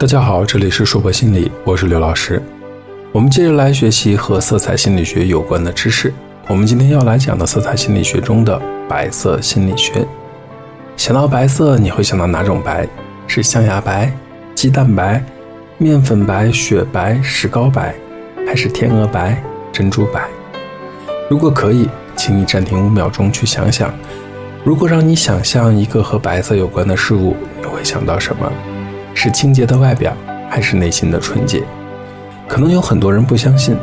大家好，这里是硕博心理，我是刘老师。我们接着来学习和色彩心理学有关的知识。我们今天要来讲的色彩心理学中的白色心理学。想到白色，你会想到哪种白？是象牙白、鸡蛋白、面粉白、雪白、石膏白，还是天鹅白、珍珠白？如果可以，请你暂停五秒钟去想想，如果让你想象一个和白色有关的事物，你会想到什么？是清洁的外表，还是内心的纯洁？可能有很多人不相信，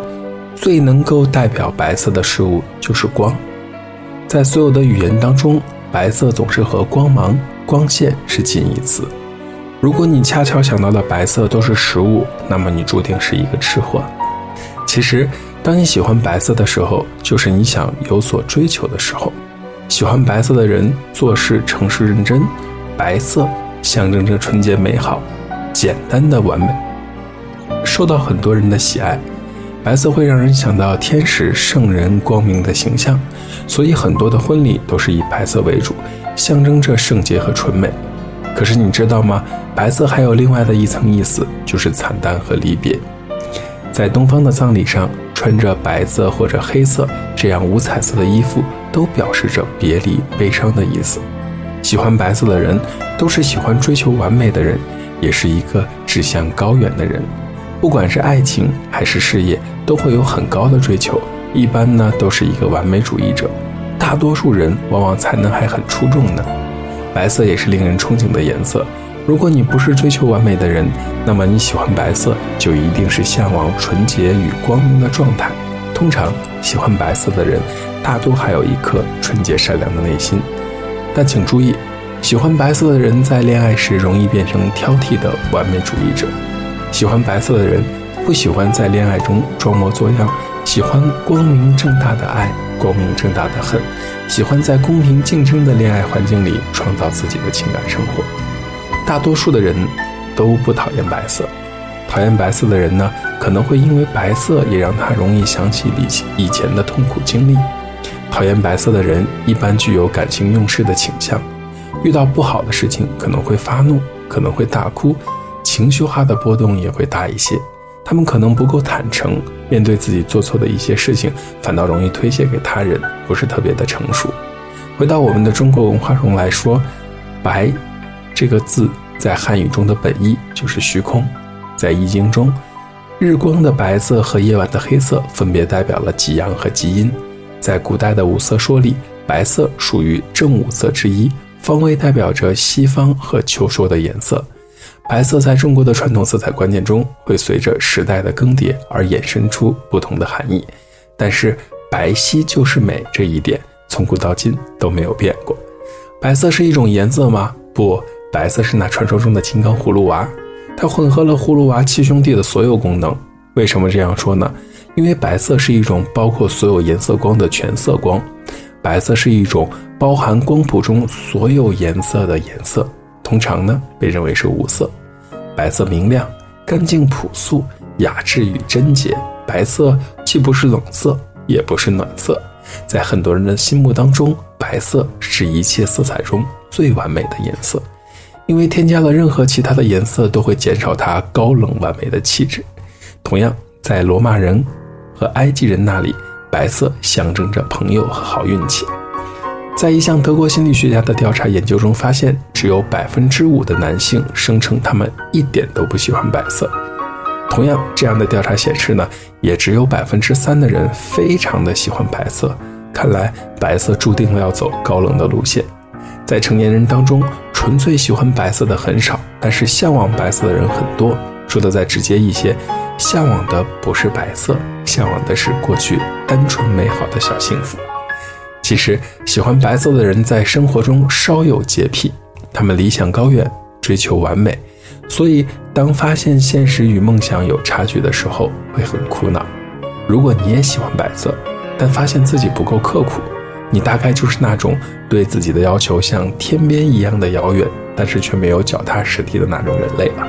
最能够代表白色的事物就是光。在所有的语言当中，白色总是和光芒、光线是近义词。如果你恰巧想到的白色都是食物，那么你注定是一个吃货。其实，当你喜欢白色的时候，就是你想有所追求的时候。喜欢白色的人做事诚实认真，白色。象征着纯洁美好、简单的完美，受到很多人的喜爱。白色会让人想到天使、圣人、光明的形象，所以很多的婚礼都是以白色为主，象征着圣洁和纯美。可是你知道吗？白色还有另外的一层意思，就是惨淡和离别。在东方的葬礼上，穿着白色或者黑色这样五彩色的衣服，都表示着别离、悲伤的意思。喜欢白色的人，都是喜欢追求完美的人，也是一个志向高远的人。不管是爱情还是事业，都会有很高的追求。一般呢，都是一个完美主义者。大多数人往往才能还很出众呢。白色也是令人憧憬的颜色。如果你不是追求完美的人，那么你喜欢白色，就一定是向往纯洁与光明的状态。通常喜欢白色的人，大多还有一颗纯洁善良的内心。但请注意，喜欢白色的人在恋爱时容易变成挑剔的完美主义者。喜欢白色的人不喜欢在恋爱中装模作样，喜欢光明正大的爱，光明正大的恨，喜欢在公平竞争的恋爱环境里创造自己的情感生活。大多数的人都不讨厌白色，讨厌白色的人呢，可能会因为白色也让他容易想起以以前的痛苦经历。讨厌白色的人一般具有感情用事的倾向，遇到不好的事情可能会发怒，可能会大哭，情绪化的波动也会大一些。他们可能不够坦诚，面对自己做错的一些事情，反倒容易推卸给他人，不是特别的成熟。回到我们的中国文化中来说，白这个字在汉语中的本意就是虚空。在易经中，日光的白色和夜晚的黑色分别代表了极阳和极阴。在古代的五色说里，白色属于正五色之一，方位代表着西方和秋收的颜色。白色在中国的传统色彩观念中，会随着时代的更迭而衍生出不同的含义。但是“白皙就是美”这一点，从古到今都没有变过。白色是一种颜色吗？不，白色是那传说中的金刚葫芦娃，它混合了葫芦娃七兄弟的所有功能。为什么这样说呢？因为白色是一种包括所有颜色光的全色光，白色是一种包含光谱中所有颜色的颜色，通常呢被认为是五色。白色明亮、干净、朴素、雅致与贞洁。白色既不是冷色，也不是暖色，在很多人的心目当中，白色是一切色彩中最完美的颜色，因为添加了任何其他的颜色都会减少它高冷完美的气质。同样，在罗马人。和埃及人那里，白色象征着朋友和好运气。在一项德国心理学家的调查研究中发现，只有百分之五的男性声称他们一点都不喜欢白色。同样，这样的调查显示呢，也只有百分之三的人非常的喜欢白色。看来，白色注定了要走高冷的路线。在成年人当中，纯粹喜欢白色的很少，但是向往白色的人很多。说的再直接一些。向往的不是白色，向往的是过去单纯美好的小幸福。其实，喜欢白色的人在生活中稍有洁癖，他们理想高远，追求完美，所以当发现现实与梦想有差距的时候，会很苦恼。如果你也喜欢白色，但发现自己不够刻苦，你大概就是那种对自己的要求像天边一样的遥远，但是却没有脚踏实地的那种人类了。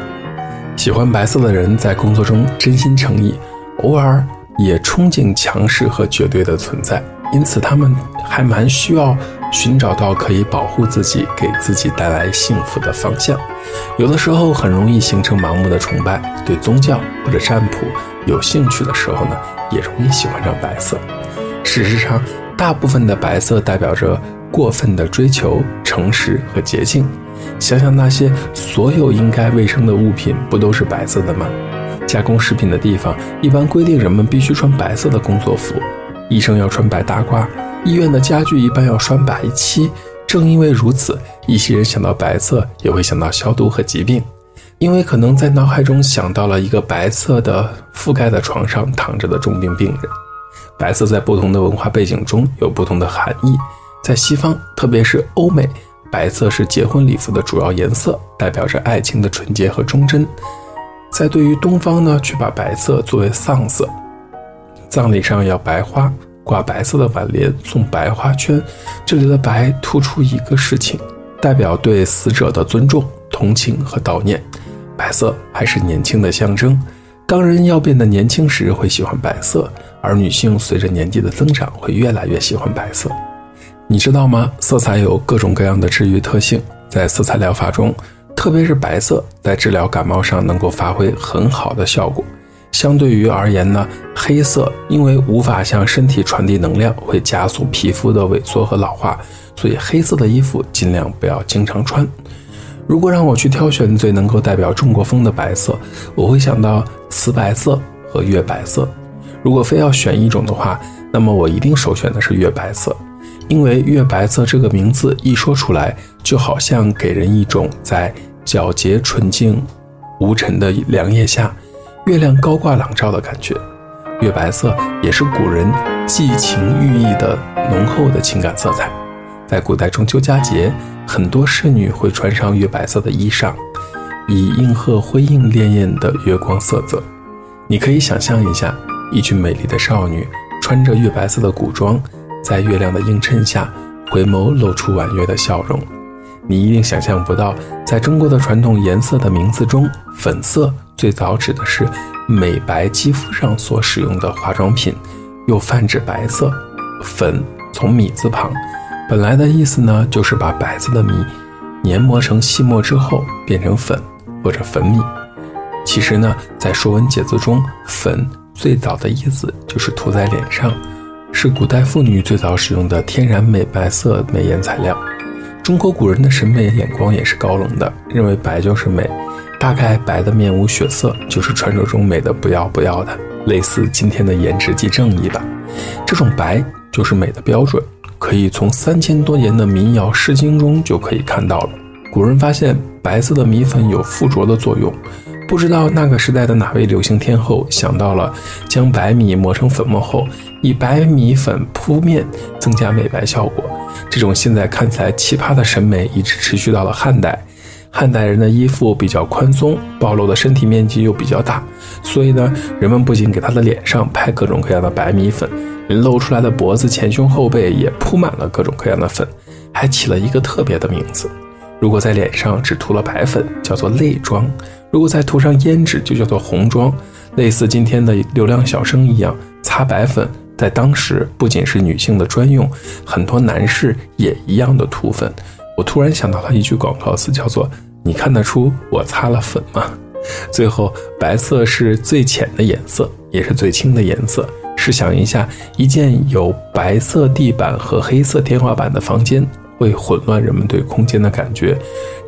喜欢白色的人在工作中真心诚意，偶尔也憧憬强势和绝对的存在，因此他们还蛮需要寻找到可以保护自己、给自己带来幸福的方向。有的时候很容易形成盲目的崇拜，对宗教或者占卜有兴趣的时候呢，也容易喜欢上白色。事实上，大部分的白色代表着过分的追求、诚实和洁净。想想那些所有应该卫生的物品，不都是白色的吗？加工食品的地方一般规定人们必须穿白色的工作服，医生要穿白大褂，医院的家具一般要刷白漆。正因为如此，一些人想到白色也会想到消毒和疾病，因为可能在脑海中想到了一个白色的覆盖在床上躺着的重病病人。白色在不同的文化背景中有不同的含义，在西方，特别是欧美。白色是结婚礼服的主要颜色，代表着爱情的纯洁和忠贞。在对于东方呢，却把白色作为丧色，葬礼上要白花，挂白色的挽联，送白花圈。这里的白突出一个事情，代表对死者的尊重、同情和悼念。白色还是年轻的象征。当人要变得年轻时，会喜欢白色，而女性随着年纪的增长，会越来越喜欢白色。你知道吗？色彩有各种各样的治愈特性，在色彩疗法中，特别是白色，在治疗感冒上能够发挥很好的效果。相对于而言呢，黑色因为无法向身体传递能量，会加速皮肤的萎缩和老化，所以黑色的衣服尽量不要经常穿。如果让我去挑选最能够代表中国风的白色，我会想到瓷白色和月白色。如果非要选一种的话，那么我一定首选的是月白色。因为月白色这个名字一说出来，就好像给人一种在皎洁纯净、无尘的凉夜下，月亮高挂朗照的感觉。月白色也是古人寄情寓意的浓厚的情感色彩。在古代中秋佳节，很多侍女会穿上月白色的衣裳，以应和辉映烈焰的月光色泽。你可以想象一下，一群美丽的少女穿着月白色的古装。在月亮的映衬下，回眸露出婉约的笑容。你一定想象不到，在中国的传统颜色的名字中，粉色最早指的是美白肌肤上所使用的化妆品，又泛指白色。粉从米字旁，本来的意思呢，就是把白色的米研磨成细末之后变成粉或者粉米。其实呢，在《说文解字》中，粉最早的意思就是涂在脸上。是古代妇女最早使用的天然美白色美颜材料。中国古人的审美眼光也是高冷的，认为白就是美，大概白的面无血色就是传说中美的不要不要的，类似今天的颜值即正义吧。这种白就是美的标准，可以从三千多年的民谣《诗经》中就可以看到了。古人发现白色的米粉有附着的作用。不知道那个时代的哪位流行天后想到了将白米磨成粉末后，以白米粉铺面，增加美白效果。这种现在看起来奇葩的审美一直持续到了汉代。汉代人的衣服比较宽松，暴露的身体面积又比较大，所以呢，人们不仅给他的脸上拍各种各样的白米粉，连露出来的脖子、前胸、后背也铺满了各种各样的粉，还起了一个特别的名字。如果在脸上只涂了白粉，叫做泪妆；如果再涂上胭脂，就叫做红妆。类似今天的流量小生一样，擦白粉在当时不仅是女性的专用，很多男士也一样的涂粉。我突然想到了一句广告词，叫做“你看得出我擦了粉吗？”最后，白色是最浅的颜色，也是最轻的颜色。试想一下，一间有白色地板和黑色天花板的房间。会混乱人们对空间的感觉，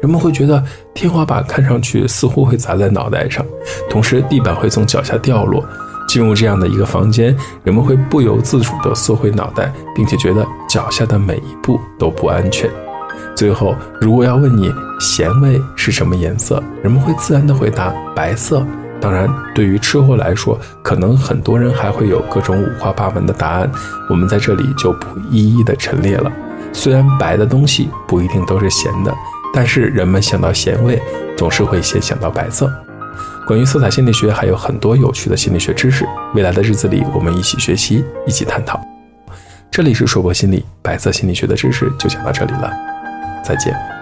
人们会觉得天花板看上去似乎会砸在脑袋上，同时地板会从脚下掉落。进入这样的一个房间，人们会不由自主地缩回脑袋，并且觉得脚下的每一步都不安全。最后，如果要问你咸味是什么颜色，人们会自然地回答白色。当然，对于吃货来说，可能很多人还会有各种五花八门的答案，我们在这里就不一一的陈列了。虽然白的东西不一定都是咸的，但是人们想到咸味，总是会先想到白色。关于色彩心理学还有很多有趣的心理学知识，未来的日子里我们一起学习，一起探讨。这里是硕博心理，白色心理学的知识就讲到这里了，再见。